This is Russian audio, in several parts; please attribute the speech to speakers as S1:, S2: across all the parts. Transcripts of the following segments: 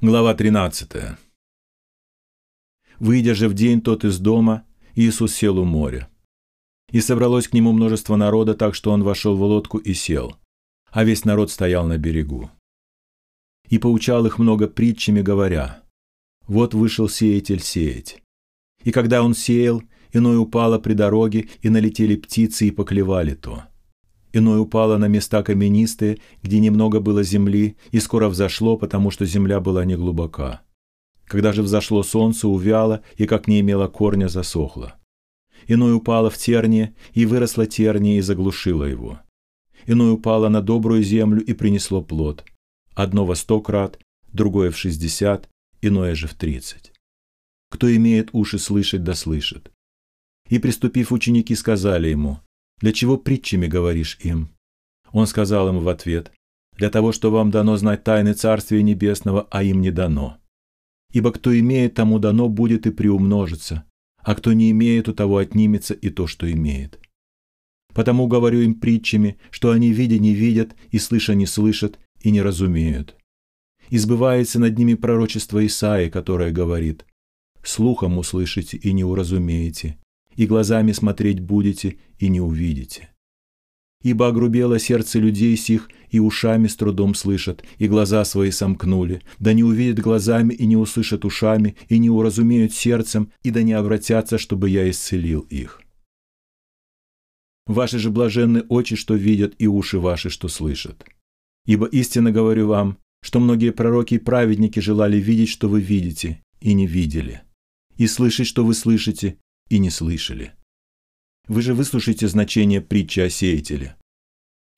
S1: Глава 13. Выйдя же в день тот из дома, Иисус сел у моря. И собралось к нему множество народа, так что он вошел в лодку и сел, а весь народ стоял на берегу. И поучал их много притчами, говоря, «Вот вышел сеятель сеять. И когда он сеял, иной упало при дороге, и налетели птицы и поклевали то иное упало на места каменистые, где немного было земли, и скоро взошло, потому что земля была неглубока. Когда же взошло солнце, увяло, и как не имело корня, засохло. Иное упало в терние, и выросло терние, и заглушило его. Иное упало на добрую землю и принесло плод. Одно во сто крат, другое в шестьдесят, иное же в тридцать. Кто имеет уши слышать, да слышит. И, приступив ученики, сказали ему, для чего притчами говоришь им?» Он сказал им в ответ, «Для того, что вам дано знать тайны Царствия Небесного, а им не дано. Ибо кто имеет, тому дано будет и приумножится, а кто не имеет, у того отнимется и то, что имеет. Потому говорю им притчами, что они видя не видят, и слыша не слышат, и не разумеют. Избывается над ними пророчество Исаи, которое говорит, «Слухом услышите и не уразумеете, и глазами смотреть будете, и не увидите. Ибо огрубело сердце людей сих, и ушами с трудом слышат, и глаза свои сомкнули, да не увидят глазами и не услышат ушами, и не уразумеют сердцем, и да не обратятся, чтобы я исцелил их. Ваши же блаженны очи, что видят, и уши ваши, что слышат. Ибо истинно говорю вам, что многие пророки и праведники желали видеть, что вы видите, и не видели, и слышать, что вы слышите, и не слышали. Вы же выслушайте значение притчи о сеятеле.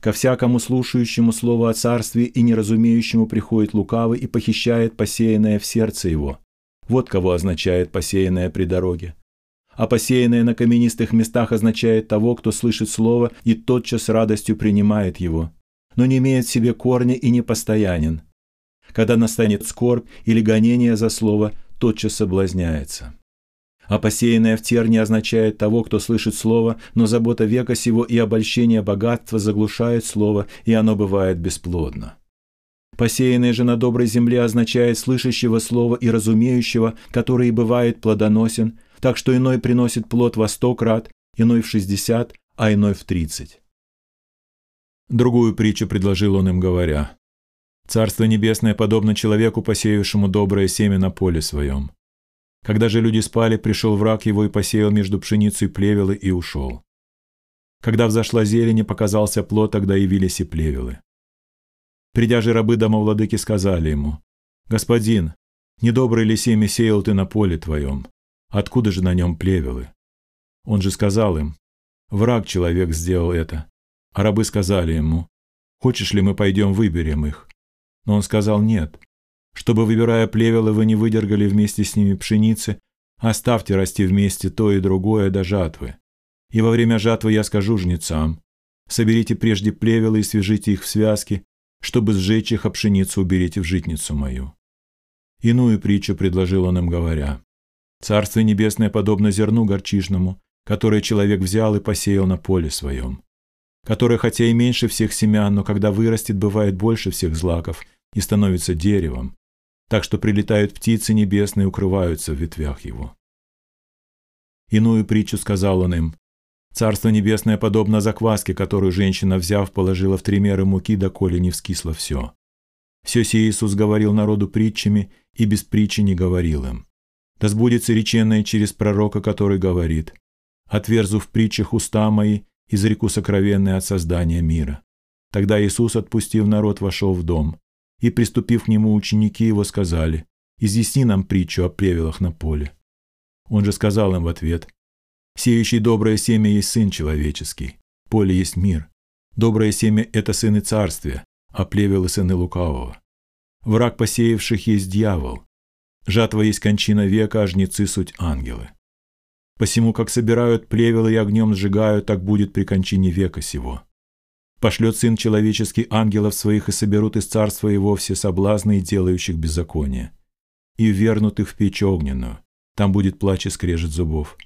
S1: Ко всякому слушающему слово о царстве и неразумеющему приходит лукавый и похищает посеянное в сердце его. Вот кого означает посеянное при дороге. А посеянное на каменистых местах означает того, кто слышит слово и тотчас радостью принимает его, но не имеет в себе корня и не постоянен. Когда настанет скорбь или гонение за слово, тотчас соблазняется а посеянное в терне означает того, кто слышит слово, но забота века сего и обольщение богатства заглушает слово, и оно бывает бесплодно. Посеянное же на доброй земле означает слышащего слова и разумеющего, который и бывает плодоносен, так что иной приносит плод во сто крат, иной в шестьдесят, а иной в тридцать. Другую притчу предложил он им, говоря, «Царство небесное подобно человеку, посеявшему доброе семя на поле своем. Когда же люди спали, пришел враг его и посеял между пшеницей плевелы и ушел. Когда взошла зелень и показался плод, тогда явились и плевелы. Придя же рабы домовладыки сказали ему, «Господин, недобрый ли семя сеял ты на поле твоем? Откуда же на нем плевелы?» Он же сказал им, «Враг человек сделал это». А рабы сказали ему, «Хочешь ли мы пойдем выберем их?» Но он сказал, «Нет, чтобы, выбирая плевелы, вы не выдергали вместе с ними пшеницы, оставьте расти вместе то и другое до жатвы. И во время жатвы я скажу жнецам, соберите прежде плевелы и свяжите их в связки, чтобы сжечь их, а пшеницу уберите в житницу мою». Иную притчу предложил он им, говоря, «Царство небесное подобно зерну горчишному, которое человек взял и посеял на поле своем, которое хотя и меньше всех семян, но когда вырастет, бывает больше всех злаков и становится деревом, так что прилетают птицы небесные и укрываются в ветвях его. Иную притчу сказал он им. Царство небесное подобно закваске, которую женщина, взяв, положила в три меры муки, доколе не вскисло все. Все сие Иисус говорил народу притчами, и без притчи не говорил им. Да сбудется реченное через пророка, который говорит, «Отверзу в притчах уста мои, изреку сокровенное от создания мира». Тогда Иисус, отпустив народ, вошел в дом. И, приступив к нему, ученики его сказали, «Изъясни нам притчу о плевелах на поле». Он же сказал им в ответ, «Сеющий доброе семя есть Сын Человеческий, поле есть мир. Доброе семя – это сыны царствия, а плевелы – сыны лукавого. Враг посеявших есть дьявол. Жатва есть кончина века, а жнецы – суть ангелы. Посему, как собирают плевелы и огнем сжигают, так будет при кончине века сего. Пошлет Сын Человеческий ангелов своих и соберут из царства его все соблазны и делающих беззаконие. И вернут их в печь огненную. Там будет плач и скрежет зубов.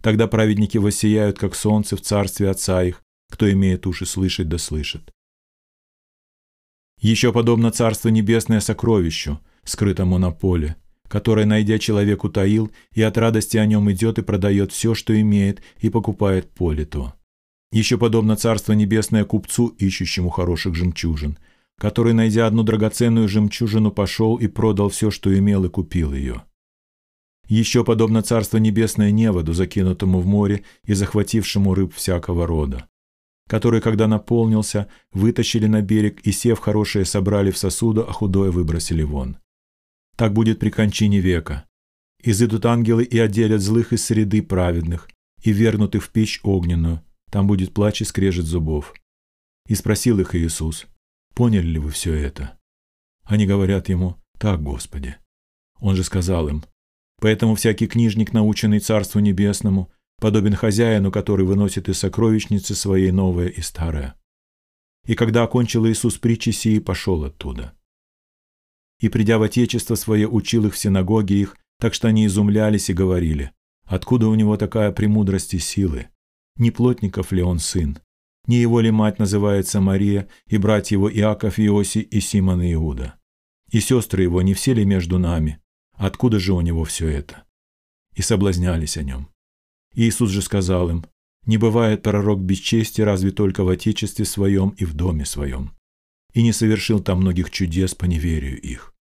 S1: Тогда праведники воссияют, как солнце в царстве Отца их, кто имеет уши слышать да слышит. Еще подобно Царство Небесное сокровищу, скрытому на поле, который, найдя человек, утаил, и от радости о нем идет и продает все, что имеет, и покупает поле то. Еще подобно Царство Небесное купцу, ищущему хороших жемчужин, который, найдя одну драгоценную жемчужину, пошел и продал все, что имел, и купил ее. Еще подобно Царство Небесное неводу, закинутому в море и захватившему рыб всякого рода, который, когда наполнился, вытащили на берег и, сев хорошее, собрали в сосуду, а худое выбросили вон. Так будет при кончине века. Изыдут ангелы и отделят злых из среды праведных, и вернутых в печь огненную, там будет плач и скрежет зубов. И спросил их Иисус, поняли ли вы все это? Они говорят ему, так, Господи. Он же сказал им, поэтому всякий книжник, наученный Царству Небесному, подобен хозяину, который выносит из сокровищницы своей новое и старое. И когда окончил Иисус притчи сии, пошел оттуда. И, придя в Отечество свое, учил их в синагоге их, так что они изумлялись и говорили, откуда у него такая премудрость и силы? Не плотников ли он сын? Не его ли мать называется Мария, и братья его Иаков, Иоси и Симон и Иуда? И сестры его не все ли между нами? Откуда же у него все это? И соблазнялись о нем. Иисус же сказал им, «Не бывает пророк без чести разве только в отечестве своем и в доме своем» и не совершил там многих чудес по неверию их.